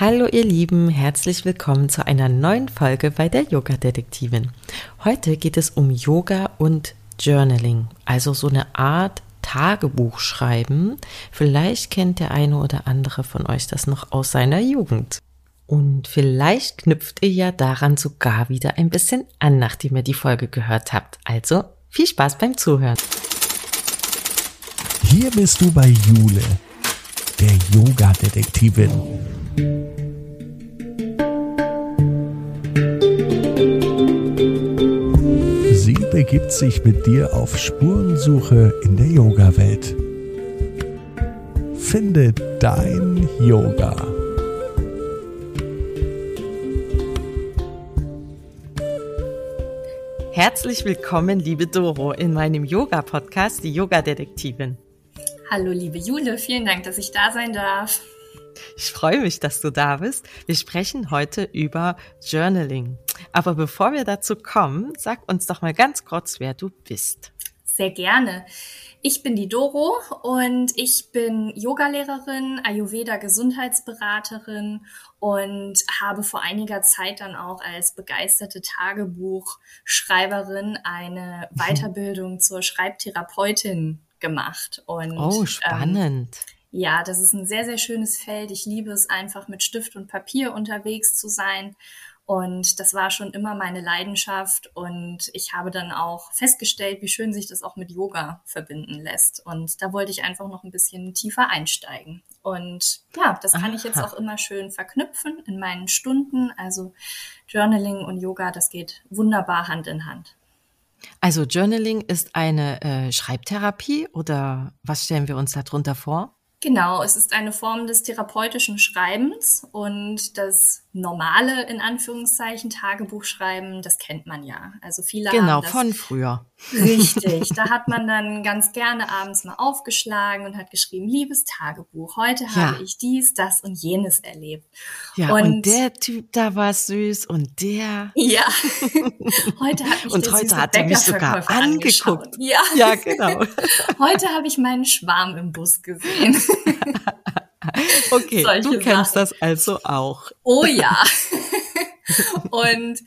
Hallo ihr Lieben, herzlich willkommen zu einer neuen Folge bei der Yoga Detektivin. Heute geht es um Yoga und Journaling, also so eine Art Tagebuch schreiben. Vielleicht kennt der eine oder andere von euch das noch aus seiner Jugend. Und vielleicht knüpft ihr ja daran sogar wieder ein bisschen an, nachdem ihr die Folge gehört habt. Also viel Spaß beim Zuhören. Hier bist du bei Jule, der Yoga-Detektivin. Sie begibt sich mit dir auf Spurensuche in der Yoga-Welt. Finde dein Yoga. Herzlich willkommen, liebe Doro, in meinem Yoga-Podcast, die Yoga-Detektivin. Hallo, liebe Jule, vielen Dank, dass ich da sein darf. Ich freue mich, dass du da bist. Wir sprechen heute über Journaling. Aber bevor wir dazu kommen, sag uns doch mal ganz kurz, wer du bist. Sehr gerne. Ich bin die Doro und ich bin Yogalehrerin, Ayurveda Gesundheitsberaterin und habe vor einiger Zeit dann auch als begeisterte Tagebuchschreiberin eine. Weiterbildung zur Schreibtherapeutin gemacht. Und, oh, spannend. Ähm, ja, das ist ein sehr, sehr schönes Feld. Ich liebe es einfach mit Stift und Papier unterwegs zu sein. Und das war schon immer meine Leidenschaft. Und ich habe dann auch festgestellt, wie schön sich das auch mit Yoga verbinden lässt. Und da wollte ich einfach noch ein bisschen tiefer einsteigen. Und ja, das kann ich jetzt auch immer schön verknüpfen in meinen Stunden. Also Journaling und Yoga, das geht wunderbar Hand in Hand. Also Journaling ist eine äh, Schreibtherapie oder was stellen wir uns darunter vor? Genau, es ist eine Form des therapeutischen Schreibens und das normale, in Anführungszeichen, Tagebuchschreiben, das kennt man ja. Also viele genau, von früher. Richtig, da hat man dann ganz gerne abends mal aufgeschlagen und hat geschrieben, liebes Tagebuch, heute ja. habe ich dies, das und jenes erlebt. Ja, und, und der Typ da war süß und der. Ja, heute hat mich Und heute hat er mich sogar angeguckt. Ja. ja, genau. heute habe ich meinen Schwarm im Bus gesehen. okay, Solche du kennst Sachen. das also auch. Oh ja. und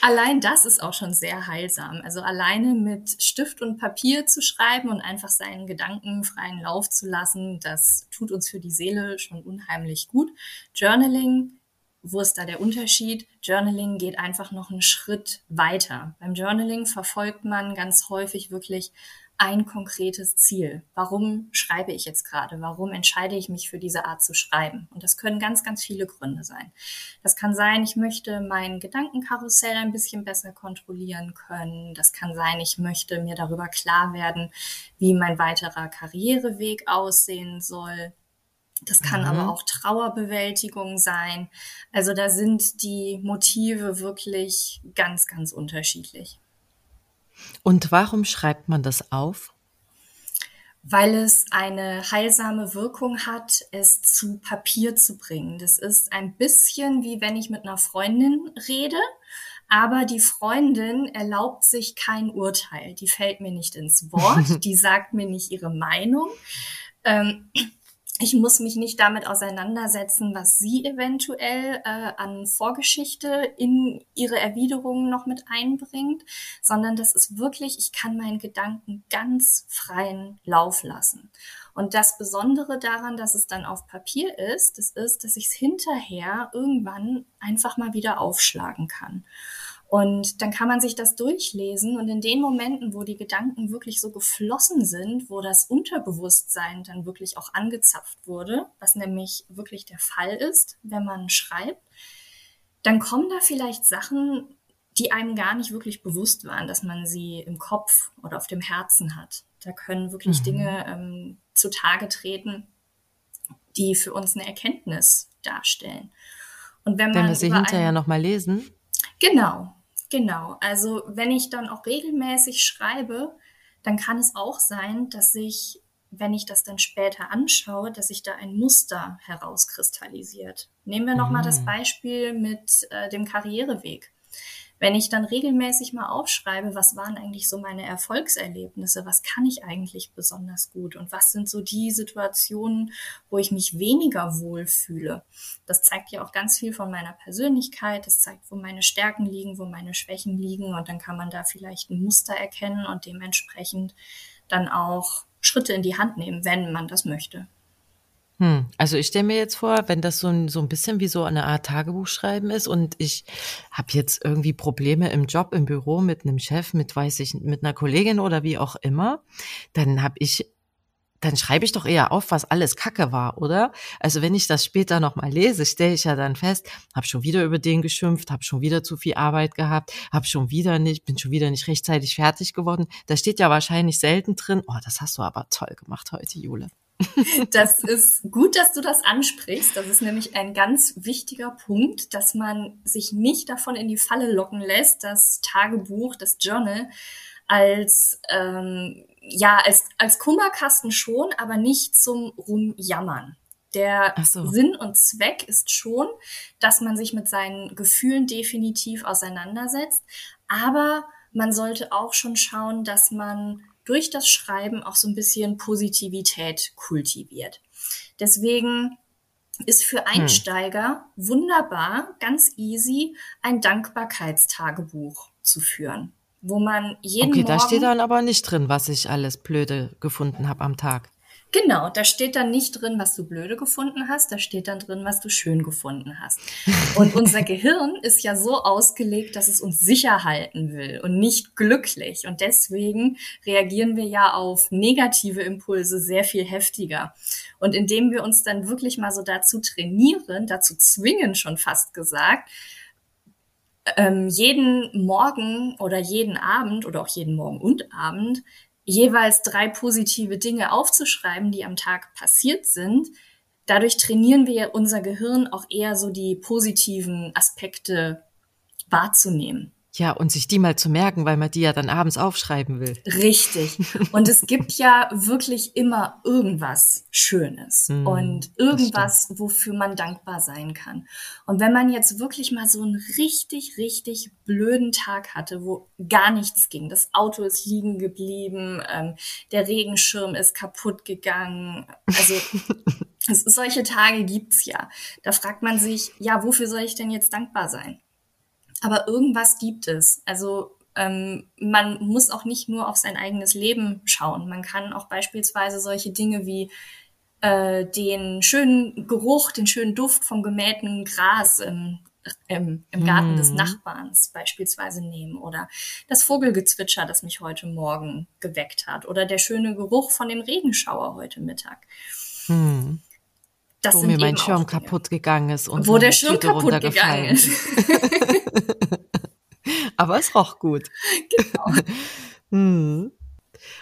allein das ist auch schon sehr heilsam. Also alleine mit Stift und Papier zu schreiben und einfach seinen Gedanken freien Lauf zu lassen, das tut uns für die Seele schon unheimlich gut. Journaling, wo ist da der Unterschied? Journaling geht einfach noch einen Schritt weiter. Beim Journaling verfolgt man ganz häufig wirklich ein konkretes Ziel. Warum schreibe ich jetzt gerade? Warum entscheide ich mich für diese Art zu schreiben? Und das können ganz, ganz viele Gründe sein. Das kann sein, ich möchte mein Gedankenkarussell ein bisschen besser kontrollieren können. Das kann sein, ich möchte mir darüber klar werden, wie mein weiterer Karriereweg aussehen soll. Das kann mhm. aber auch Trauerbewältigung sein. Also da sind die Motive wirklich ganz, ganz unterschiedlich. Und warum schreibt man das auf? Weil es eine heilsame Wirkung hat, es zu Papier zu bringen. Das ist ein bisschen wie wenn ich mit einer Freundin rede, aber die Freundin erlaubt sich kein Urteil. Die fällt mir nicht ins Wort, die sagt mir nicht ihre Meinung. Ähm, ich muss mich nicht damit auseinandersetzen, was sie eventuell äh, an Vorgeschichte in ihre Erwiderungen noch mit einbringt, sondern das ist wirklich, ich kann meinen Gedanken ganz freien Lauf lassen. Und das Besondere daran, dass es dann auf Papier ist, das ist, dass ich es hinterher irgendwann einfach mal wieder aufschlagen kann. Und dann kann man sich das durchlesen und in den Momenten, wo die Gedanken wirklich so geflossen sind, wo das Unterbewusstsein dann wirklich auch angezapft wurde, was nämlich wirklich der Fall ist, wenn man schreibt, dann kommen da vielleicht Sachen, die einem gar nicht wirklich bewusst waren, dass man sie im Kopf oder auf dem Herzen hat. Da können wirklich mhm. Dinge ähm, zutage treten, die für uns eine Erkenntnis darstellen. Und wenn, man wenn wir sie hinterher nochmal lesen? Genau, Genau, also wenn ich dann auch regelmäßig schreibe, dann kann es auch sein, dass ich, wenn ich das dann später anschaue, dass sich da ein Muster herauskristallisiert. Nehmen wir nochmal mhm. das Beispiel mit äh, dem Karriereweg. Wenn ich dann regelmäßig mal aufschreibe, was waren eigentlich so meine Erfolgserlebnisse, was kann ich eigentlich besonders gut und was sind so die Situationen, wo ich mich weniger wohl fühle. Das zeigt ja auch ganz viel von meiner Persönlichkeit, das zeigt, wo meine Stärken liegen, wo meine Schwächen liegen und dann kann man da vielleicht ein Muster erkennen und dementsprechend dann auch Schritte in die Hand nehmen, wenn man das möchte. Hm, also ich stelle mir jetzt vor, wenn das so ein, so ein bisschen wie so eine Art Tagebuchschreiben ist und ich habe jetzt irgendwie Probleme im Job, im Büro mit einem Chef, mit weiß ich, mit einer Kollegin oder wie auch immer, dann habe ich dann schreibe ich doch eher auf, was alles Kacke war, oder? Also wenn ich das später nochmal lese, stelle ich ja dann fest, habe schon wieder über den geschimpft, habe schon wieder zu viel Arbeit gehabt, habe schon wieder nicht, bin schon wieder nicht rechtzeitig fertig geworden. Da steht ja wahrscheinlich selten drin, oh, das hast du aber toll gemacht heute, Jule. Das ist gut, dass du das ansprichst. Das ist nämlich ein ganz wichtiger Punkt, dass man sich nicht davon in die Falle locken lässt, das Tagebuch, das Journal als ähm, ja als als Kummerkasten schon, aber nicht zum Rumjammern. Der so. Sinn und Zweck ist schon, dass man sich mit seinen Gefühlen definitiv auseinandersetzt, aber man sollte auch schon schauen, dass man durch das Schreiben auch so ein bisschen Positivität kultiviert. Deswegen ist für hm. Einsteiger hm. wunderbar, ganz easy, ein Dankbarkeitstagebuch zu führen, wo man jeden Okay, Morgen da steht dann aber nicht drin, was ich alles blöde gefunden habe am Tag. Genau, da steht dann nicht drin, was du blöde gefunden hast, da steht dann drin, was du schön gefunden hast. Und unser Gehirn ist ja so ausgelegt, dass es uns sicher halten will und nicht glücklich. Und deswegen reagieren wir ja auf negative Impulse sehr viel heftiger. Und indem wir uns dann wirklich mal so dazu trainieren, dazu zwingen schon fast gesagt, ähm, jeden Morgen oder jeden Abend oder auch jeden Morgen und Abend jeweils drei positive Dinge aufzuschreiben, die am Tag passiert sind. Dadurch trainieren wir unser Gehirn auch eher so die positiven Aspekte wahrzunehmen. Ja, und sich die mal zu merken, weil man die ja dann abends aufschreiben will. Richtig. Und es gibt ja wirklich immer irgendwas Schönes mm, und irgendwas, wofür man dankbar sein kann. Und wenn man jetzt wirklich mal so einen richtig, richtig blöden Tag hatte, wo gar nichts ging, das Auto ist liegen geblieben, ähm, der Regenschirm ist kaputt gegangen, also es, solche Tage gibt's ja. Da fragt man sich, ja, wofür soll ich denn jetzt dankbar sein? Aber irgendwas gibt es. Also ähm, man muss auch nicht nur auf sein eigenes Leben schauen. Man kann auch beispielsweise solche Dinge wie äh, den schönen Geruch, den schönen Duft vom gemähten Gras im, im, im Garten mm. des mhm. Nachbarns beispielsweise nehmen oder das Vogelgezwitscher, das mich heute Morgen geweckt hat oder der schöne Geruch von dem Regenschauer heute Mittag. Mm. Das wo mir mein Schirm kaputt gegangen ist und wo der Schirm kaputt gegangen ist. Aber es roch gut. Genau. hm.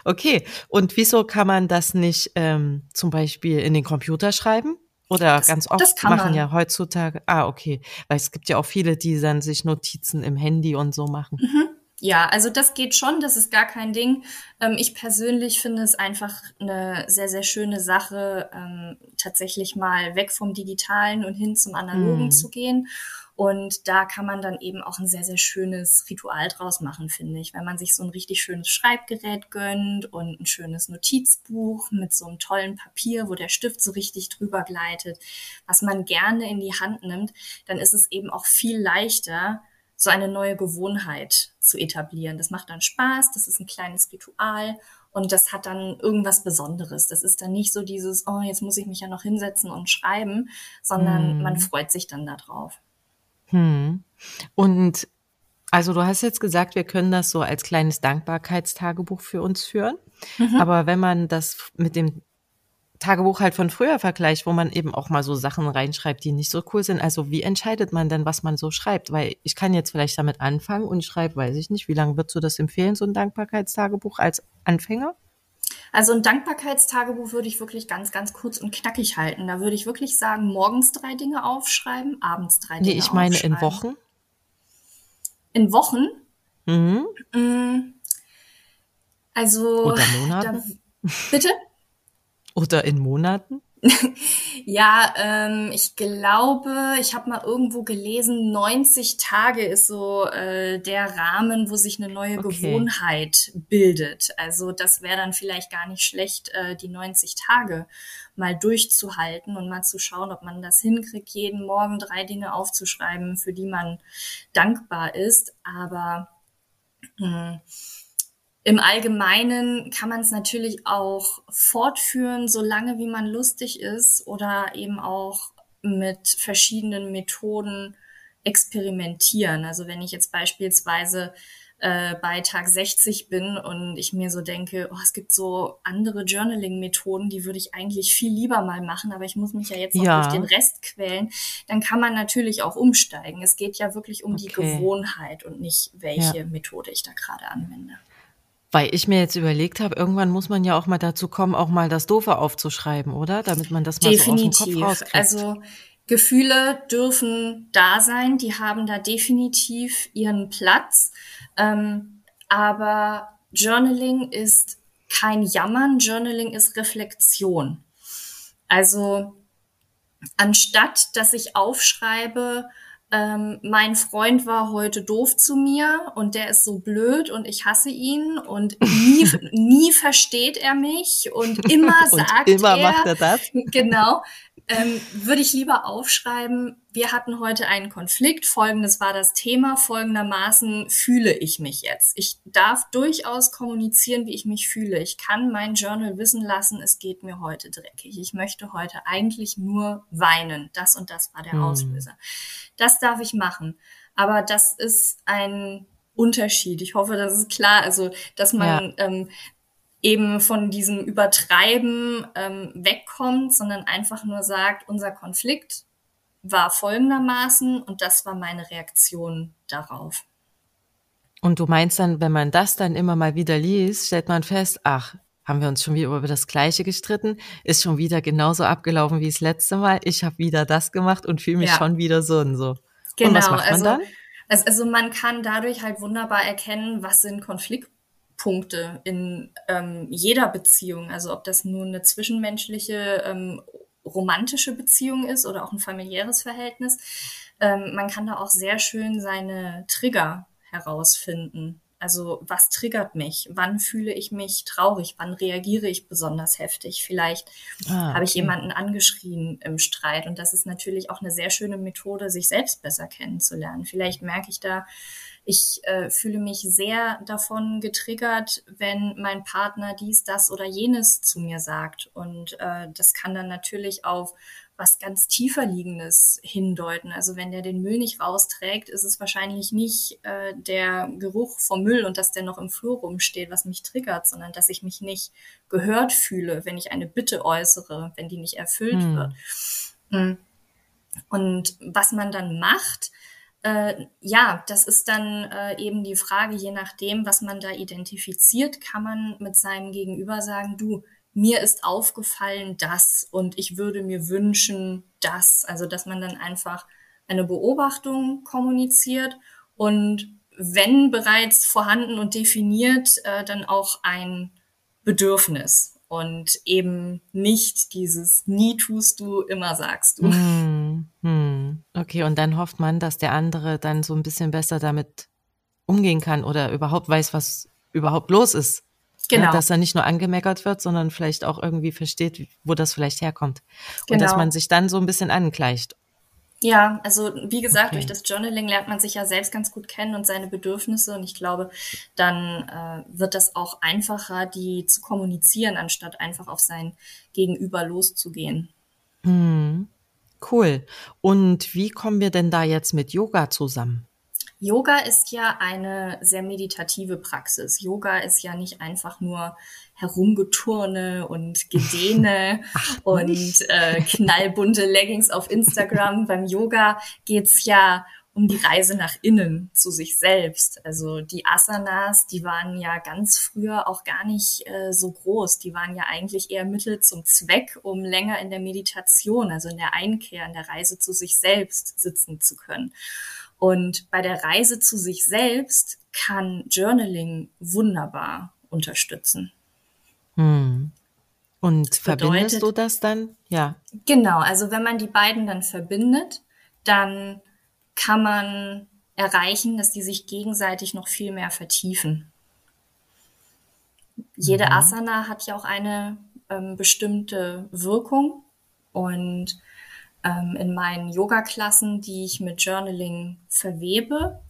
Okay, und wieso kann man das nicht ähm, zum Beispiel in den Computer schreiben? Oder das, ganz oft machen man. ja heutzutage. Ah, okay. Weil es gibt ja auch viele, die dann sich Notizen im Handy und so machen. Mhm. Ja, also das geht schon, das ist gar kein Ding. Ähm, ich persönlich finde es einfach eine sehr, sehr schöne Sache, ähm, tatsächlich mal weg vom Digitalen und hin zum Analogen mm. zu gehen. Und da kann man dann eben auch ein sehr, sehr schönes Ritual draus machen, finde ich. Wenn man sich so ein richtig schönes Schreibgerät gönnt und ein schönes Notizbuch mit so einem tollen Papier, wo der Stift so richtig drüber gleitet, was man gerne in die Hand nimmt, dann ist es eben auch viel leichter, so eine neue Gewohnheit zu etablieren. Das macht dann Spaß, das ist ein kleines Ritual und das hat dann irgendwas Besonderes. Das ist dann nicht so dieses, oh, jetzt muss ich mich ja noch hinsetzen und schreiben, sondern hm. man freut sich dann darauf. Hm. Und also du hast jetzt gesagt, wir können das so als kleines Dankbarkeitstagebuch für uns führen. Mhm. Aber wenn man das mit dem Tagebuch halt von früher vergleicht, wo man eben auch mal so Sachen reinschreibt, die nicht so cool sind. Also wie entscheidet man denn, was man so schreibt? Weil ich kann jetzt vielleicht damit anfangen und schreibe, weiß ich nicht, wie lange würdest du das empfehlen, so ein Dankbarkeitstagebuch als Anfänger? Also ein Dankbarkeitstagebuch würde ich wirklich ganz, ganz kurz und knackig halten. Da würde ich wirklich sagen, morgens drei Dinge aufschreiben, abends drei Dinge Nee, ich meine in Wochen. In Wochen? Mhm. Mm, also. Oder Monaten? Da, bitte? Oder in Monaten? ja, ähm, ich glaube, ich habe mal irgendwo gelesen, 90 Tage ist so äh, der Rahmen, wo sich eine neue okay. Gewohnheit bildet. Also das wäre dann vielleicht gar nicht schlecht, äh, die 90 Tage mal durchzuhalten und mal zu schauen, ob man das hinkriegt, jeden Morgen drei Dinge aufzuschreiben, für die man dankbar ist. Aber mh, hm, im Allgemeinen kann man es natürlich auch fortführen, solange wie man lustig ist oder eben auch mit verschiedenen Methoden experimentieren. Also wenn ich jetzt beispielsweise äh, bei Tag 60 bin und ich mir so denke, oh, es gibt so andere Journaling-Methoden, die würde ich eigentlich viel lieber mal machen, aber ich muss mich ja jetzt noch ja. durch den Rest quälen, dann kann man natürlich auch umsteigen. Es geht ja wirklich um okay. die Gewohnheit und nicht, welche ja. Methode ich da gerade anwende. Weil ich mir jetzt überlegt habe, irgendwann muss man ja auch mal dazu kommen, auch mal das Doofe aufzuschreiben, oder? Damit man das mal definitiv. so aus dem Kopf rauskriegt. Also Gefühle dürfen da sein, die haben da definitiv ihren Platz. Ähm, aber Journaling ist kein Jammern, Journaling ist Reflexion. Also anstatt dass ich aufschreibe, ähm, mein Freund war heute doof zu mir und der ist so blöd und ich hasse ihn und nie, nie versteht er mich und immer sagt und immer er, macht er das. Genau ähm, würde ich lieber aufschreiben, wir hatten heute einen Konflikt, folgendes war das Thema, folgendermaßen fühle ich mich jetzt. Ich darf durchaus kommunizieren, wie ich mich fühle. Ich kann mein Journal wissen lassen, es geht mir heute dreckig. Ich möchte heute eigentlich nur weinen. Das und das war der hm. Auslöser. Das darf ich machen. Aber das ist ein Unterschied. Ich hoffe, das ist klar. Also, dass man ja. ähm, eben von diesem Übertreiben ähm, wegkommt, sondern einfach nur sagt, unser Konflikt war folgendermaßen und das war meine Reaktion darauf. Und du meinst dann, wenn man das dann immer mal wieder liest, stellt man fest, ach, haben wir uns schon wieder über das Gleiche gestritten, ist schon wieder genauso abgelaufen wie das letzte Mal. Ich habe wieder das gemacht und fühle mich ja. schon wieder so und so. Genau, und was macht man also, dann? Also man kann dadurch halt wunderbar erkennen, was sind Konflikt Punkte in ähm, jeder Beziehung. Also ob das nun eine zwischenmenschliche, ähm, romantische Beziehung ist oder auch ein familiäres Verhältnis. Ähm, man kann da auch sehr schön seine Trigger herausfinden. Also was triggert mich? Wann fühle ich mich traurig? Wann reagiere ich besonders heftig? Vielleicht ah, habe ich jemanden angeschrien im Streit. Und das ist natürlich auch eine sehr schöne Methode, sich selbst besser kennenzulernen. Vielleicht merke ich da, ich äh, fühle mich sehr davon getriggert, wenn mein Partner dies, das oder jenes zu mir sagt. Und äh, das kann dann natürlich auf was ganz tiefer liegendes hindeuten. Also wenn der den Müll nicht rausträgt, ist es wahrscheinlich nicht äh, der Geruch vom Müll und dass der noch im Flur rumsteht, was mich triggert, sondern dass ich mich nicht gehört fühle, wenn ich eine Bitte äußere, wenn die nicht erfüllt hm. wird. Hm. Und was man dann macht, äh, ja, das ist dann äh, eben die Frage, je nachdem, was man da identifiziert, kann man mit seinem Gegenüber sagen, du, mir ist aufgefallen das und ich würde mir wünschen das. Also, dass man dann einfach eine Beobachtung kommuniziert und wenn bereits vorhanden und definiert, äh, dann auch ein Bedürfnis und eben nicht dieses nie tust du, immer sagst du. Hm, hm. Okay, und dann hofft man, dass der andere dann so ein bisschen besser damit umgehen kann oder überhaupt weiß, was überhaupt los ist. Genau. Ja, dass er nicht nur angemeckert wird, sondern vielleicht auch irgendwie versteht, wo das vielleicht herkommt. Genau. Und dass genau. man sich dann so ein bisschen angleicht. Ja, also wie gesagt, okay. durch das Journaling lernt man sich ja selbst ganz gut kennen und seine Bedürfnisse. Und ich glaube, dann äh, wird das auch einfacher, die zu kommunizieren, anstatt einfach auf sein Gegenüber loszugehen. Hm. Cool. Und wie kommen wir denn da jetzt mit Yoga zusammen? Yoga ist ja eine sehr meditative Praxis. Yoga ist ja nicht einfach nur Herumgeturne und Gedehne und äh, knallbunte Leggings auf Instagram. Beim Yoga geht's ja um die Reise nach innen zu sich selbst. Also die Asanas, die waren ja ganz früher auch gar nicht äh, so groß. Die waren ja eigentlich eher Mittel zum Zweck, um länger in der Meditation, also in der Einkehr, in der Reise zu sich selbst sitzen zu können. Und bei der Reise zu sich selbst kann Journaling wunderbar unterstützen. Hm. Und das verbindest du das dann? Ja. Genau, also wenn man die beiden dann verbindet, dann kann man erreichen, dass die sich gegenseitig noch viel mehr vertiefen. Jede mhm. Asana hat ja auch eine ähm, bestimmte Wirkung und ähm, in meinen Yoga-Klassen, die ich mit Journaling verwebe,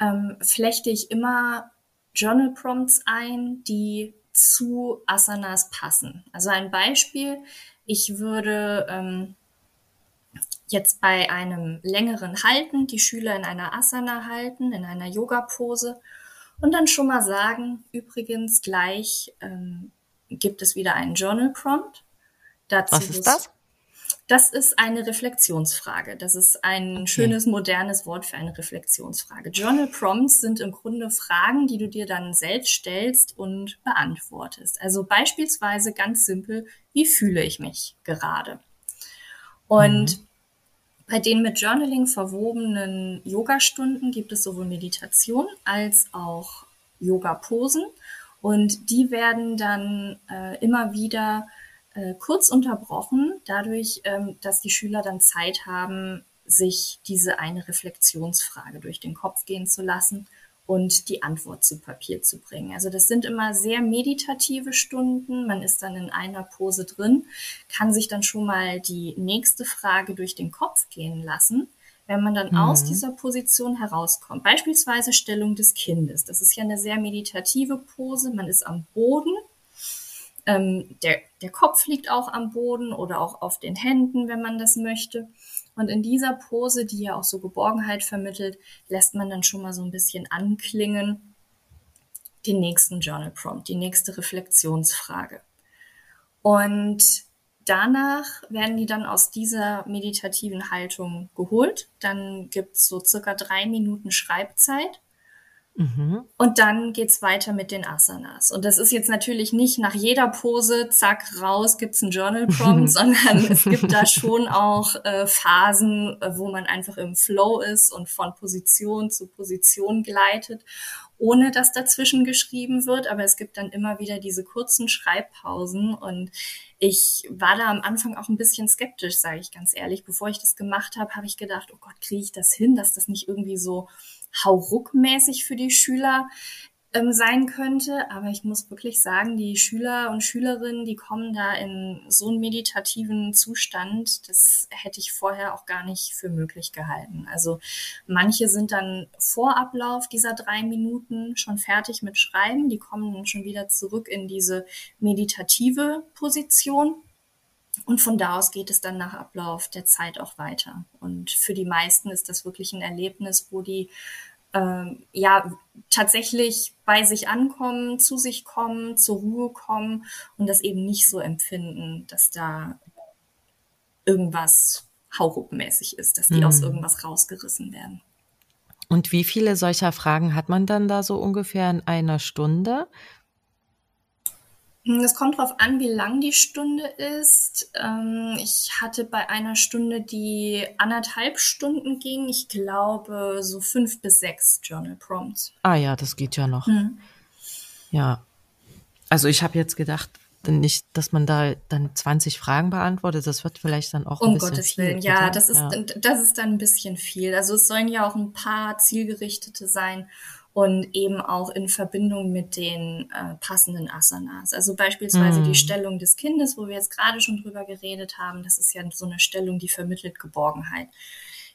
ähm, flechte ich immer Journal Prompts ein, die zu Asanas passen. Also ein Beispiel, ich würde ähm, jetzt bei einem längeren Halten die Schüler in einer Asana halten, in einer Yoga-Pose und dann schon mal sagen, übrigens gleich ähm, gibt es wieder einen Journal Prompt. Dazu Was ist das? Das ist eine Reflexionsfrage. Das ist ein okay. schönes, modernes Wort für eine Reflexionsfrage. Journal Prompts sind im Grunde Fragen, die du dir dann selbst stellst und beantwortest. Also beispielsweise ganz simpel, wie fühle ich mich gerade? Und mhm. Bei den mit Journaling verwobenen Yoga-Stunden gibt es sowohl Meditation als auch Yoga-Posen. Und die werden dann äh, immer wieder äh, kurz unterbrochen, dadurch, ähm, dass die Schüler dann Zeit haben, sich diese eine Reflexionsfrage durch den Kopf gehen zu lassen und die Antwort zu Papier zu bringen. Also das sind immer sehr meditative Stunden. Man ist dann in einer Pose drin, kann sich dann schon mal die nächste Frage durch den Kopf gehen lassen. Wenn man dann mhm. aus dieser Position herauskommt, beispielsweise Stellung des Kindes, das ist ja eine sehr meditative Pose, man ist am Boden, ähm, der, der Kopf liegt auch am Boden oder auch auf den Händen, wenn man das möchte. Und in dieser Pose, die ja auch so Geborgenheit vermittelt, lässt man dann schon mal so ein bisschen anklingen den nächsten Journal Prompt, die nächste Reflexionsfrage. Und danach werden die dann aus dieser meditativen Haltung geholt. Dann gibt's so circa drei Minuten Schreibzeit. Mhm. Und dann geht's weiter mit den Asanas. Und das ist jetzt natürlich nicht nach jeder Pose, zack, raus, gibt's ein Journal Prompt, sondern es gibt da schon auch äh, Phasen, äh, wo man einfach im Flow ist und von Position zu Position gleitet, ohne dass dazwischen geschrieben wird. Aber es gibt dann immer wieder diese kurzen Schreibpausen. Und ich war da am Anfang auch ein bisschen skeptisch, sage ich ganz ehrlich. Bevor ich das gemacht habe, habe ich gedacht, oh Gott, kriege ich das hin, dass das nicht irgendwie so hauruckmäßig für die Schüler ähm, sein könnte. Aber ich muss wirklich sagen, die Schüler und Schülerinnen, die kommen da in so einen meditativen Zustand, das hätte ich vorher auch gar nicht für möglich gehalten. Also manche sind dann vor Ablauf dieser drei Minuten schon fertig mit Schreiben, die kommen dann schon wieder zurück in diese meditative Position. Und von da aus geht es dann nach Ablauf der Zeit auch weiter. Und für die meisten ist das wirklich ein Erlebnis, wo die ähm, ja tatsächlich bei sich ankommen, zu sich kommen, zur Ruhe kommen und das eben nicht so empfinden, dass da irgendwas hauruckmäßig ist, dass die mhm. aus irgendwas rausgerissen werden. Und wie viele solcher Fragen hat man dann da so ungefähr in einer Stunde? Es kommt darauf an, wie lang die Stunde ist. Ähm, ich hatte bei einer Stunde, die anderthalb Stunden ging, ich glaube so fünf bis sechs Journal Prompts. Ah ja, das geht ja noch. Hm. Ja. Also ich habe jetzt gedacht, nicht, dass man da dann 20 Fragen beantwortet. Das wird vielleicht dann auch um ein bisschen Gottes viel, Willen, ja, das ist ja. das ist dann ein bisschen viel. Also es sollen ja auch ein paar zielgerichtete sein und eben auch in Verbindung mit den äh, passenden Asanas. Also beispielsweise mm. die Stellung des Kindes, wo wir jetzt gerade schon drüber geredet haben, das ist ja so eine Stellung, die vermittelt Geborgenheit.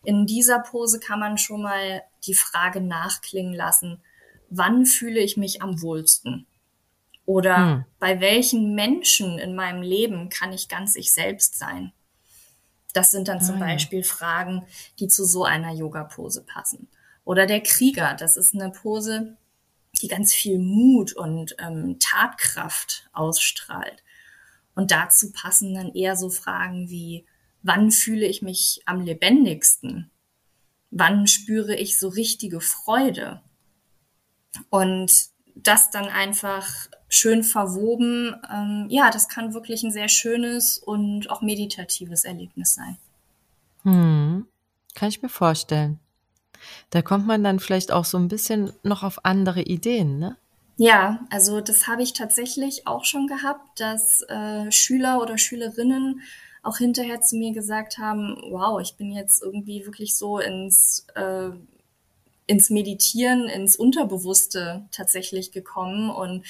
In dieser Pose kann man schon mal die Frage nachklingen lassen, wann fühle ich mich am wohlsten? Oder mm. bei welchen Menschen in meinem Leben kann ich ganz ich selbst sein? Das sind dann zum ah, Beispiel. Fragen, die zu so einer Yoga-Pose passen. Oder der Krieger, das ist eine Pose, die ganz viel Mut und ähm, Tatkraft ausstrahlt. Und dazu passen dann eher so Fragen wie, wann fühle ich mich am lebendigsten? Wann spüre ich so richtige Freude? Und das dann einfach schön verwoben, ähm, ja, das kann wirklich ein sehr schönes und auch meditatives Erlebnis sein. Hm, kann ich mir vorstellen. Da kommt man dann vielleicht auch so ein bisschen noch auf andere Ideen, ne? Ja, also das habe ich tatsächlich auch schon gehabt, dass äh, Schüler oder Schülerinnen auch hinterher zu mir gesagt haben, wow, ich bin jetzt irgendwie wirklich so ins, äh, ins Meditieren, ins Unterbewusste tatsächlich gekommen und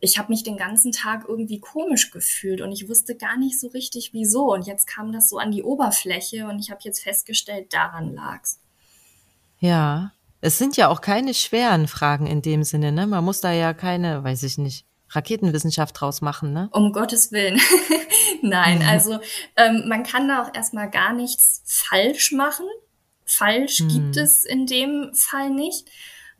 ich habe mich den ganzen Tag irgendwie komisch gefühlt und ich wusste gar nicht so richtig wieso. Und jetzt kam das so an die Oberfläche und ich habe jetzt festgestellt, daran lag's. Ja, es sind ja auch keine schweren Fragen in dem Sinne, ne? Man muss da ja keine, weiß ich nicht, Raketenwissenschaft draus machen, ne? Um Gottes Willen. Nein, also ähm, man kann da auch erstmal gar nichts falsch machen. Falsch hm. gibt es in dem Fall nicht.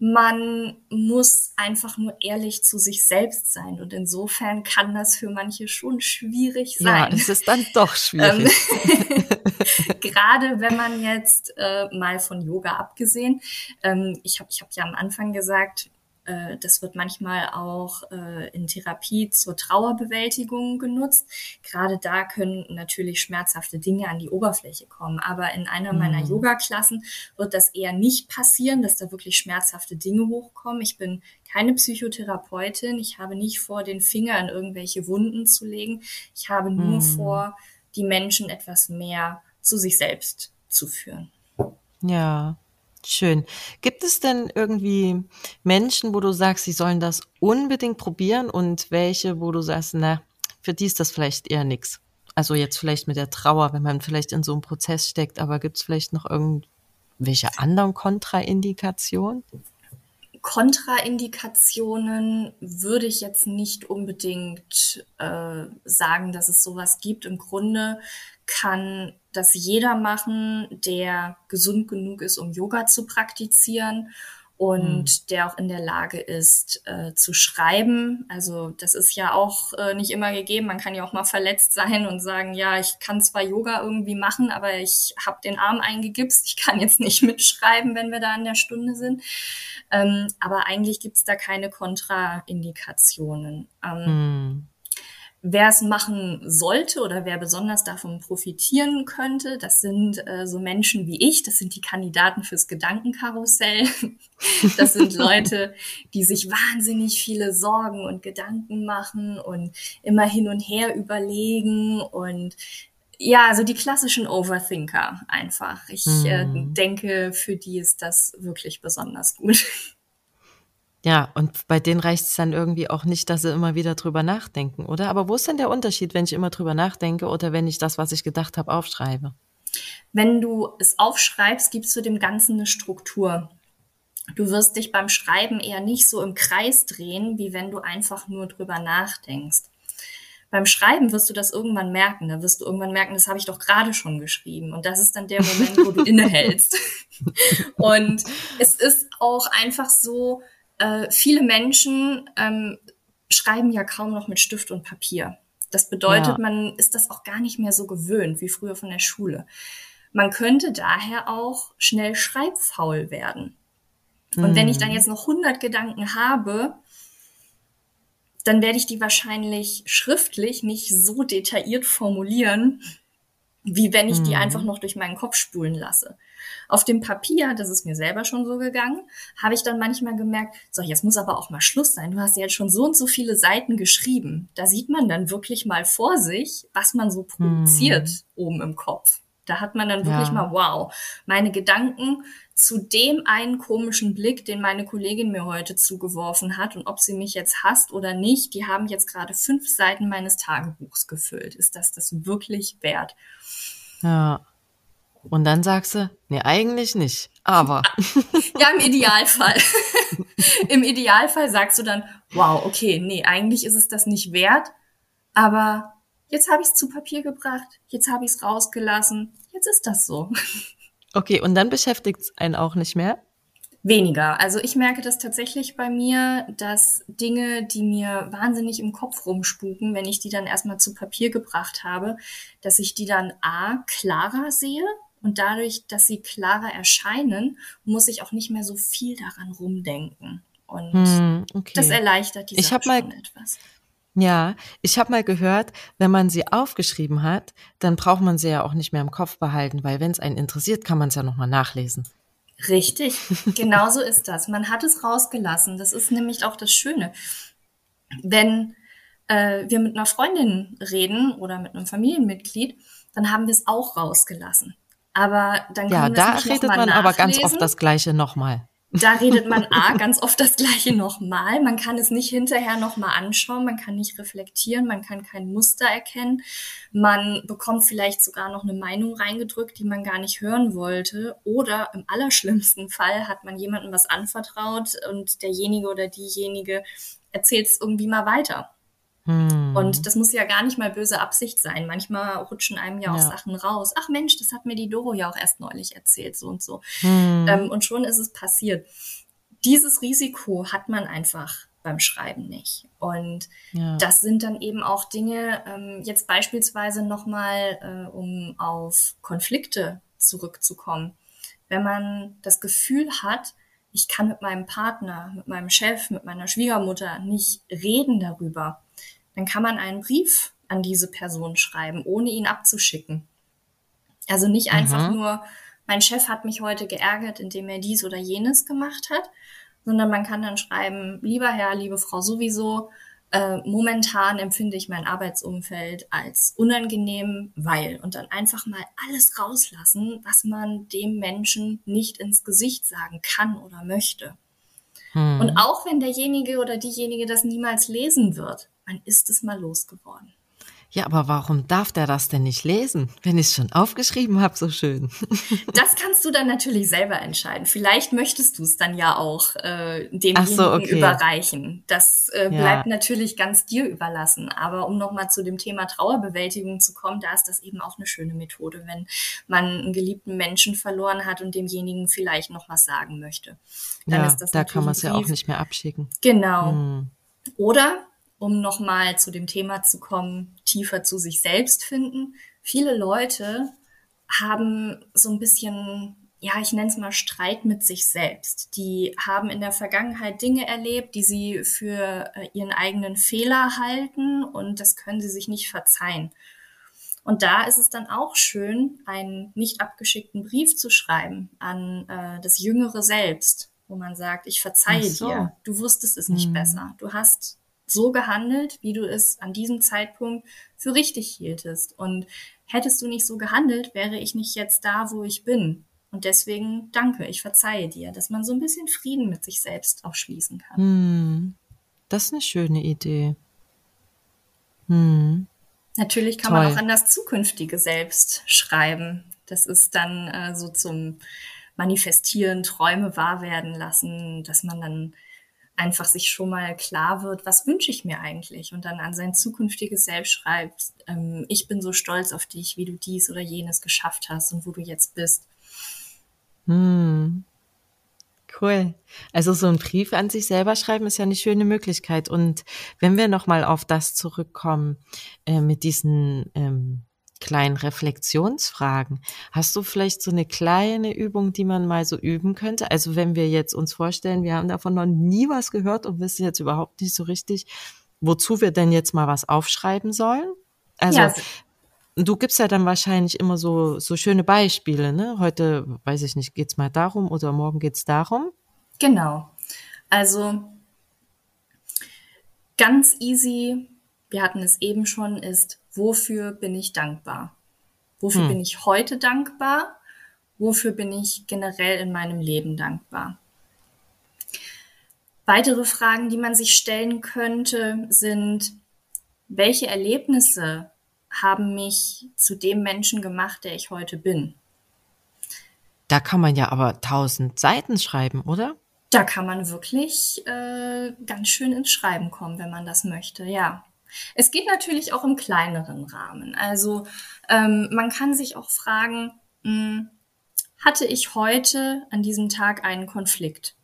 Man muss einfach nur ehrlich zu sich selbst sein. Und insofern kann das für manche schon schwierig sein. Ja, es ist dann doch schwierig. Ähm, gerade wenn man jetzt äh, mal von Yoga abgesehen, ähm, ich habe ich hab ja am Anfang gesagt, äh, das wird manchmal auch äh, in Therapie zur Trauerbewältigung genutzt. Gerade da können natürlich schmerzhafte Dinge an die Oberfläche kommen. Aber in einer meiner mhm. Yoga-Klassen wird das eher nicht passieren, dass da wirklich schmerzhafte Dinge hochkommen. Ich bin keine Psychotherapeutin. Ich habe nicht vor, den Finger in irgendwelche Wunden zu legen. Ich habe nur mhm. vor, die Menschen etwas mehr zu sich selbst zu führen. Ja, Schön. Gibt es denn irgendwie Menschen, wo du sagst, sie sollen das unbedingt probieren und welche, wo du sagst, na, für die ist das vielleicht eher nix? Also jetzt vielleicht mit der Trauer, wenn man vielleicht in so einem Prozess steckt, aber gibt es vielleicht noch irgendwelche anderen Kontraindikationen? Kontraindikationen würde ich jetzt nicht unbedingt äh, sagen, dass es sowas gibt. Im Grunde kann das jeder machen, der gesund genug ist, um Yoga zu praktizieren und mhm. der auch in der Lage ist äh, zu schreiben. Also das ist ja auch äh, nicht immer gegeben. Man kann ja auch mal verletzt sein und sagen, ja, ich kann zwar Yoga irgendwie machen, aber ich habe den Arm eingegipst. Ich kann jetzt nicht mitschreiben, wenn wir da an der Stunde sind. Ähm, aber eigentlich gibt's da keine Kontraindikationen. Ähm, mhm. Wer es machen sollte oder wer besonders davon profitieren könnte, das sind äh, so Menschen wie ich, das sind die Kandidaten fürs Gedankenkarussell. Das sind Leute, die sich wahnsinnig viele Sorgen und Gedanken machen und immer hin und her überlegen und ja, also die klassischen Overthinker einfach. Ich äh, mhm. denke, für die ist das wirklich besonders gut. Ja, und bei denen reicht es dann irgendwie auch nicht, dass sie immer wieder drüber nachdenken, oder? Aber wo ist denn der Unterschied, wenn ich immer drüber nachdenke oder wenn ich das, was ich gedacht habe, aufschreibe? Wenn du es aufschreibst, gibst du dem Ganzen eine Struktur. Du wirst dich beim Schreiben eher nicht so im Kreis drehen, wie wenn du einfach nur drüber nachdenkst. Beim Schreiben wirst du das irgendwann merken. Da wirst du irgendwann merken, das habe ich doch gerade schon geschrieben. Und das ist dann der Moment, wo du innehältst. Und es ist auch einfach so, äh, viele Menschen ähm, schreiben ja kaum noch mit Stift und Papier. Das bedeutet, ja. man ist das auch gar nicht mehr so gewöhnt wie früher von der Schule. Man könnte daher auch schnell schreibfaul werden. Und mhm. wenn ich dann mhm. jetzt noch 100 Gedanken habe, dann werde ich die wahrscheinlich schriftlich nicht so detailliert formulieren, wie wenn ich die mhm. einfach noch durch meinen Kopf spulen lasse. Auf dem Papier, das ist mir selber schon so gegangen, habe ich dann manchmal gemerkt, so, jetzt muss aber auch mal Schluss sein. Du hast ja jetzt schon so und so viele Seiten geschrieben. Da sieht man dann wirklich mal vor sich, was man so produziert hm. oben im Kopf. Da hat man dann wirklich ja. mal, wow, meine Gedanken zu dem einen komischen Blick, den meine Kollegin mir heute zugeworfen hat und ob sie mich jetzt hasst oder nicht, die haben jetzt gerade fünf Seiten meines Tagebuchs gefüllt. Ist das das wirklich wert? Ja. Und dann sagst du, nee, eigentlich nicht, aber. Ja, im Idealfall. Im Idealfall sagst du dann, wow, okay, nee, eigentlich ist es das nicht wert, aber jetzt habe ich es zu Papier gebracht, jetzt habe ich es rausgelassen, jetzt ist das so. Okay, und dann beschäftigt es einen auch nicht mehr? Weniger. Also ich merke das tatsächlich bei mir, dass Dinge, die mir wahnsinnig im Kopf rumspuken, wenn ich die dann erstmal zu Papier gebracht habe, dass ich die dann A klarer sehe und dadurch, dass sie klarer erscheinen, muss ich auch nicht mehr so viel daran rumdenken. Und hm, okay. das erleichtert die ich Sache mal, etwas. Ja, ich habe mal gehört, wenn man sie aufgeschrieben hat, dann braucht man sie ja auch nicht mehr im Kopf behalten, weil wenn es einen interessiert, kann man es ja nochmal nachlesen. Richtig, genau so ist das. Man hat es rausgelassen. Das ist nämlich auch das Schöne. Wenn äh, wir mit einer Freundin reden oder mit einem Familienmitglied, dann haben wir es auch rausgelassen. Aber dann ja, können wir da redet man aber ganz oft nachlesen. das Gleiche nochmal. Da redet man A, ganz oft das Gleiche nochmal. Man kann es nicht hinterher nochmal anschauen, man kann nicht reflektieren, man kann kein Muster erkennen. Man bekommt vielleicht sogar noch eine Meinung reingedrückt, die man gar nicht hören wollte. Oder im allerschlimmsten Fall hat man jemandem was anvertraut und derjenige oder diejenige erzählt es irgendwie mal weiter. Hm. Und das muss ja gar nicht mal böse Absicht sein. Manchmal rutschen einem ja auch Ja. Sachen raus. Ach Mensch, das hat mir die Doro ja auch erst neulich erzählt, so und so. Hm. Ähm, und schon ist es passiert. Dieses Risiko hat man einfach beim Schreiben nicht. Und ja. das sind dann eben auch Dinge, ähm, jetzt beispielsweise nochmal, äh, um auf Konflikte zurückzukommen. Wenn man das Gefühl hat, ich kann mit meinem Partner, mit meinem Chef, mit meiner Schwiegermutter nicht reden darüber, dann kann man einen Brief an diese Person schreiben, ohne ihn abzuschicken. Also nicht einfach Mhm. nur, mein Chef hat mich heute geärgert, indem er dies oder jenes gemacht hat, sondern man kann dann schreiben, lieber Herr, liebe Frau sowieso, äh, momentan empfinde ich mein Arbeitsumfeld als unangenehm, weil und dann einfach mal alles rauslassen, was man dem Menschen nicht ins Gesicht sagen kann oder möchte. Hm. Und auch wenn derjenige oder diejenige das niemals lesen wird, man ist es mal losgeworden. Ja, aber warum darf der das denn nicht lesen, wenn ich es schon aufgeschrieben habe, so schön? Das kannst du dann natürlich selber entscheiden. Vielleicht möchtest du es dann ja auch äh, demjenigen so, okay. überreichen. Das äh, Ja. bleibt natürlich ganz dir überlassen. Aber um nochmal zu dem Thema Trauerbewältigung zu kommen, da ist das eben auch eine schöne Methode, wenn man einen geliebten Menschen verloren hat und demjenigen vielleicht noch was sagen möchte. Dann ja, ist das da kann man es ja auch nicht mehr abschicken. Genau. Hm. Oder, um nochmal zu dem Thema zu kommen, tiefer zu sich selbst finden. Viele Leute haben so ein bisschen, ja, ich nenne es mal Streit mit sich selbst. Die haben in der Vergangenheit Dinge erlebt, die sie für äh, ihren eigenen Fehler halten und das können sie sich nicht verzeihen. Und da ist es dann auch schön, einen nicht abgeschickten Brief zu schreiben an äh, das jüngere Selbst, wo man sagt, ich verzeihe so. dir, du wusstest es nicht Hm. besser. Du hast so gehandelt, wie du es an diesem Zeitpunkt für richtig hieltest. Und hättest du nicht so gehandelt, wäre ich nicht jetzt da, wo ich bin. Und deswegen danke, ich verzeihe dir, dass man so ein bisschen Frieden mit sich selbst auch schließen kann. Hm. Das ist eine schöne Idee. Hm. Natürlich kann man Toll. auch an das zukünftige Selbst schreiben. Das ist dann äh, so zum Manifestieren, Träume wahr werden lassen, dass man dann einfach sich schon mal klar wird, was wünsche ich mir eigentlich und dann an sein zukünftiges Selbst schreibt, ähm, ich bin so stolz auf dich, wie du dies oder jenes geschafft hast und wo du jetzt bist. Hm. Cool. Also so ein Brief an sich selber schreiben ist ja eine schöne Möglichkeit. Und wenn wir nochmal auf das zurückkommen, äh, mit diesen ähm, kleinen Reflexionsfragen, hast du vielleicht so eine kleine Übung, die man mal so üben könnte? Also wenn wir jetzt uns vorstellen, wir haben davon noch nie was gehört und wissen jetzt überhaupt nicht so richtig, wozu wir denn jetzt mal was aufschreiben sollen? Also Ja, Du gibst ja dann wahrscheinlich immer so, so schöne Beispiele, ne? Heute, weiß ich nicht, geht's mal darum oder morgen geht's darum. Genau. Also ganz easy, wir hatten es eben schon, ist, wofür bin ich dankbar? Wofür Hm. bin ich heute dankbar? Wofür bin ich generell in meinem Leben dankbar? Weitere Fragen, die man sich stellen könnte, sind, welche Erlebnisse haben mich zu dem Menschen gemacht, der ich heute bin? Da kann man ja aber tausend Seiten schreiben, oder? Da kann man wirklich äh, ganz schön ins Schreiben kommen, wenn man das möchte, ja. Es geht natürlich auch im kleineren Rahmen. Also ähm, man kann sich auch fragen, mh, hatte ich heute an diesem Tag einen Konflikt?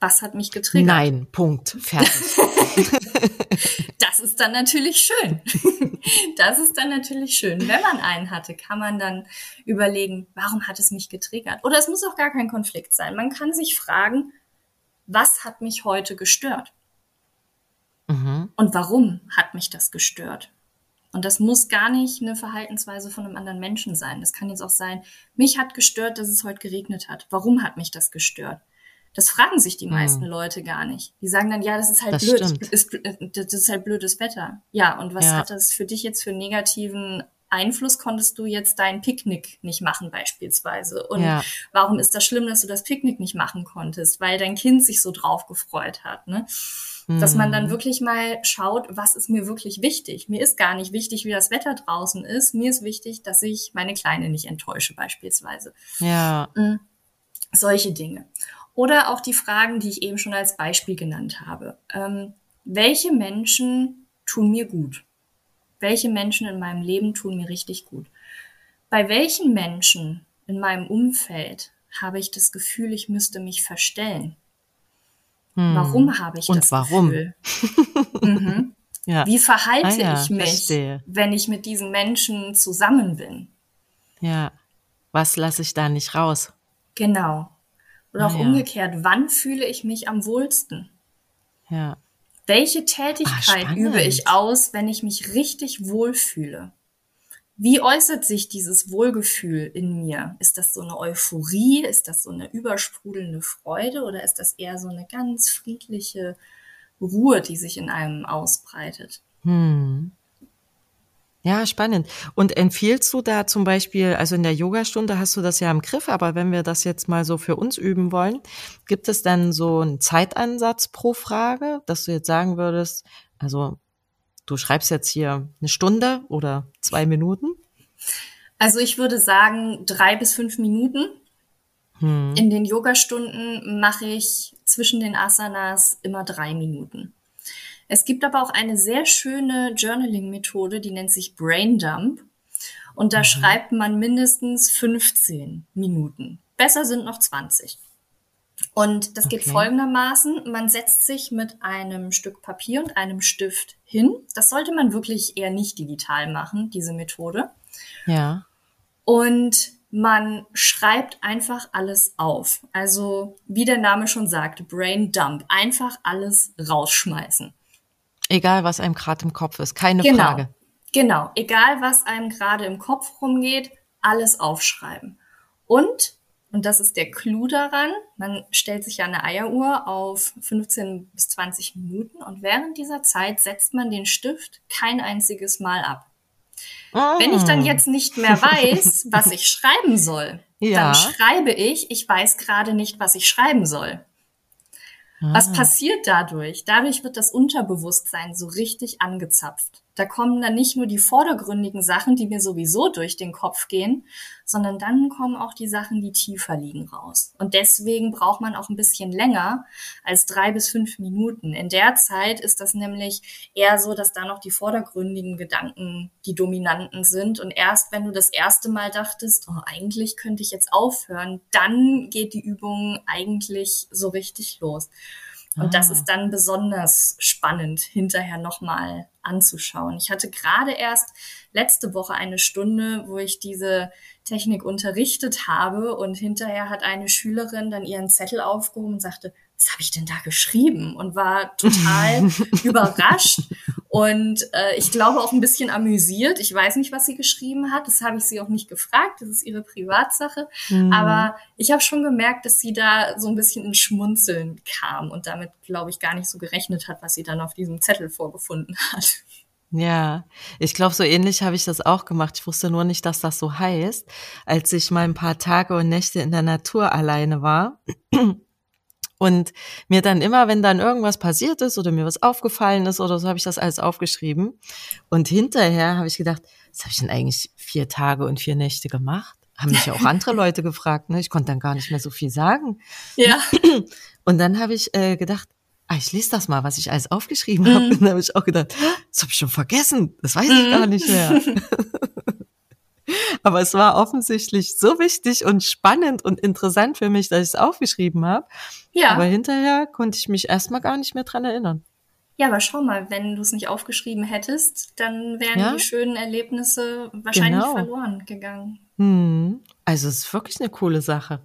Was hat mich getriggert? Nein, Punkt, fertig. Das ist dann natürlich schön. Das ist dann natürlich schön. Wenn man einen hatte, kann man dann überlegen, warum hat es mich getriggert? Oder es muss auch gar kein Konflikt sein. Man kann sich fragen, was hat mich heute gestört? Mhm. Und warum hat mich das gestört? Und das muss gar nicht eine Verhaltensweise von einem anderen Menschen sein. Das kann jetzt auch sein, mich hat gestört, dass es heute geregnet hat. Warum hat mich das gestört? Das fragen sich die meisten hm. Leute gar nicht. Die sagen dann, ja, das ist halt das blöd, ist, das ist halt blödes Wetter. Ja, und was ja. hat das für dich jetzt für negativen Einfluss konntest du jetzt dein Picknick nicht machen beispielsweise. Und ja. warum ist das schlimm, dass du das Picknick nicht machen konntest? Weil dein Kind sich so drauf gefreut hat. Ne? Mhm. Dass man dann mhm. wirklich mal schaut, was ist mir wirklich wichtig. Mir ist gar nicht wichtig, wie das Wetter draußen ist. Mir ist wichtig, dass ich meine Kleine nicht enttäusche beispielsweise. Ja. Mhm. Solche Dinge. Oder auch die Fragen, die ich eben schon als Beispiel genannt habe. Ähm, welche Menschen tun mir gut? welche Menschen in meinem Leben tun mir richtig gut. Bei welchen Menschen in meinem Umfeld habe ich das Gefühl, ich müsste mich verstellen? Hm. Warum habe ich Und das warum? Gefühl? mhm. ja. Wie verhalte ah, ja, ich mich, verstehe. wenn ich mit diesen Menschen zusammen bin? Ja. Was lasse ich da nicht raus? Genau. Oder ah, auch ja. umgekehrt, wann fühle ich mich am wohlsten? Ja. Welche Tätigkeit ah, übe ich aus, wenn ich mich richtig wohlfühle? Wie äußert sich dieses Wohlgefühl in mir? Ist das so eine Euphorie? Ist das so eine übersprudelnde Freude? Oder ist das eher so eine ganz friedliche Ruhe, die sich in einem ausbreitet? Hm. Ja, spannend. Und empfiehlst du da zum Beispiel, also in der Yogastunde hast du das ja im Griff, aber wenn wir das jetzt mal so für uns üben wollen, gibt es dann so einen Zeitansatz pro Frage, dass du jetzt sagen würdest, also du schreibst jetzt hier eine Stunde oder zwei Minuten? Also ich würde sagen drei bis fünf Minuten. Hm. In den Yogastunden mache ich zwischen den Asanas immer drei Minuten. Es gibt aber auch eine sehr schöne Journaling-Methode, die nennt sich Brain Dump. Und da mhm. schreibt man mindestens 15 Minuten. Besser sind noch 20. Und das okay. geht folgendermaßen. Man setzt sich mit einem Stück Papier und einem Stift hin. Das sollte man wirklich eher nicht digital machen, diese Methode. Ja. Und man schreibt einfach alles auf. Also, wie der Name schon sagt, Brain Dump. Einfach alles rausschmeißen. Egal, was einem gerade im Kopf ist, keine genau, Frage. Genau, egal, was einem gerade im Kopf rumgeht, alles aufschreiben. Und, und das ist der Clou daran, man stellt sich ja eine Eieruhr auf 15 bis 20 Minuten und während dieser Zeit setzt man den Stift kein einziges Mal ab. Oh. Wenn ich dann jetzt nicht mehr weiß, was ich schreiben soll, ja. dann schreibe ich, ich weiß gerade nicht, was ich schreiben soll. Was ah. passiert dadurch? Dadurch wird das Unterbewusstsein so richtig angezapft. Da kommen dann nicht nur die vordergründigen Sachen, die mir sowieso durch den Kopf gehen, sondern dann kommen auch die Sachen, die tiefer liegen, raus. Und deswegen braucht man auch ein bisschen länger als drei bis fünf Minuten. In der Zeit ist das nämlich eher so, dass da noch die vordergründigen Gedanken die dominanten sind. Und erst wenn du das erste Mal dachtest, oh, eigentlich könnte ich jetzt aufhören, dann geht die Übung eigentlich so richtig los. Und ah. das ist dann besonders spannend, hinterher nochmal anzuschauen. Ich hatte gerade erst letzte Woche eine Stunde, wo ich diese Technik unterrichtet habe und hinterher hat eine Schülerin dann ihren Zettel aufgehoben und sagte, was habe ich denn da geschrieben? Und war total überrascht und äh, ich glaube auch ein bisschen amüsiert. Ich weiß nicht, was sie geschrieben hat. Das habe ich sie auch nicht gefragt. Das ist ihre Privatsache. Mhm. Aber ich habe schon gemerkt, dass sie da so ein bisschen in Schmunzeln kam und damit, glaube ich, gar nicht so gerechnet hat, was sie dann auf diesem Zettel vorgefunden hat. Ja, ich glaube, so ähnlich habe ich das auch gemacht. Ich wusste nur nicht, dass das so heißt, als ich mal ein paar Tage und Nächte in der Natur alleine war. Und mir dann immer, wenn dann irgendwas passiert ist oder mir was aufgefallen ist oder so, habe ich das alles aufgeschrieben. Und hinterher habe ich gedacht, was habe ich denn eigentlich vier Tage und vier Nächte gemacht? Haben mich ja auch andere Leute gefragt. Ne? Ich konnte dann gar nicht mehr so viel sagen. Ja. Und dann habe ich äh, gedacht, ah, ich lese das mal, was ich alles aufgeschrieben habe. Mm. Und dann habe ich auch gedacht, das habe ich schon vergessen. Das weiß ich mm. gar nicht mehr. Aber es war offensichtlich so wichtig und spannend und interessant für mich, dass ich es aufgeschrieben habe. Ja. Aber hinterher konnte ich mich erstmal gar nicht mehr dran erinnern. Ja, aber schau mal, wenn du es nicht aufgeschrieben hättest, dann wären ja? die schönen Erlebnisse wahrscheinlich genau. verloren gegangen. Hm. Also es ist wirklich eine coole Sache.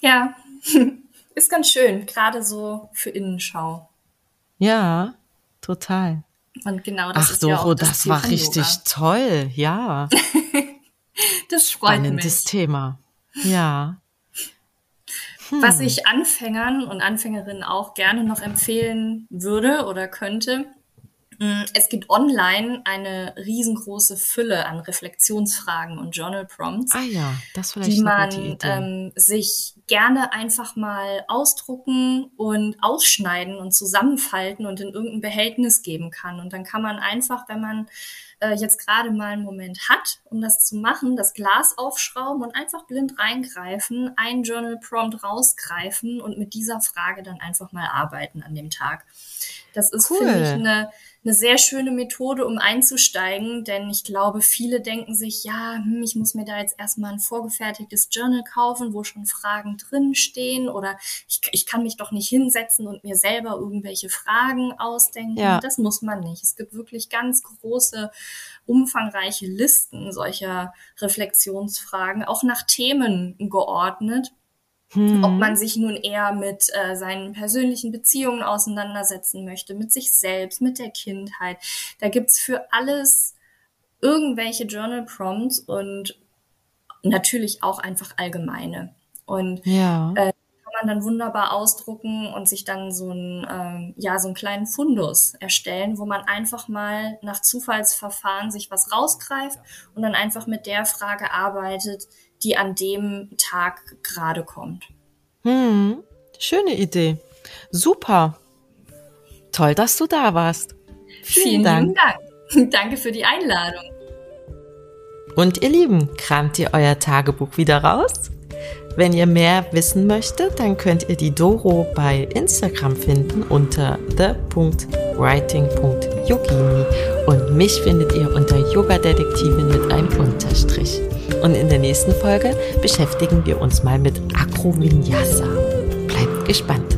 Ja, ist ganz schön, gerade so für Innenschau. Ja, total. Und genau das Ach, ist ja Doro, auch das, das war richtig toll. Ja, Das freut spannendes mich. Thema. Ja. Was ich Anfängern und Anfängerinnen auch gerne noch empfehlen würde oder könnte, mh, es gibt online eine riesengroße Fülle an Reflexionsfragen und Journal Prompts. Ah ja, die man ähm, sich gerne einfach mal ausdrucken und ausschneiden und zusammenfalten und in irgendein Behältnis geben kann. Und dann kann man einfach, wenn man äh, jetzt gerade mal einen Moment hat, um das zu machen, das Glas aufschrauben und einfach blind reingreifen, ein Journal Prompt rausgreifen und mit dieser Frage dann einfach mal arbeiten an dem Tag. Das ist, Cool. finde ich, eine, eine sehr schöne Methode, um einzusteigen, denn ich glaube, viele denken sich, ja, hm, ich muss mir da jetzt erstmal ein vorgefertigtes Journal kaufen, wo schon Fragen drinstehen oder ich, ich kann mich doch nicht hinsetzen und mir selber irgendwelche Fragen ausdenken. Ja. Das muss man nicht. Es gibt wirklich ganz große, umfangreiche Listen solcher Reflexionsfragen, auch nach Themen geordnet Hm. ob man sich nun eher mit äh, seinen persönlichen Beziehungen auseinandersetzen möchte, mit sich selbst, mit der Kindheit. Da gibt's für alles irgendwelche Journal Prompts und natürlich auch einfach allgemeine. Und ja. kann man dann wunderbar ausdrucken und sich dann so einen, ähm, ja, so einen kleinen Fundus erstellen, wo man einfach mal nach Zufallsverfahren sich was rausgreift und dann einfach mit der Frage arbeitet, die an dem Tag gerade kommt. Hm. Schöne Idee. Super. Toll, dass du da warst. Vielen, Dank. lieben Dank. Danke für die Einladung. Und ihr Lieben, kramt ihr euer Tagebuch wieder raus? Wenn ihr mehr wissen möchtet, dann könnt ihr die Doro bei Instagram finden unter the.writing.yogini und mich findet ihr unter Yoga-Detektivin mit einem Unterstrich. Und in der nächsten Folge beschäftigen wir uns mal mit Akrovinyasa. Bleibt gespannt.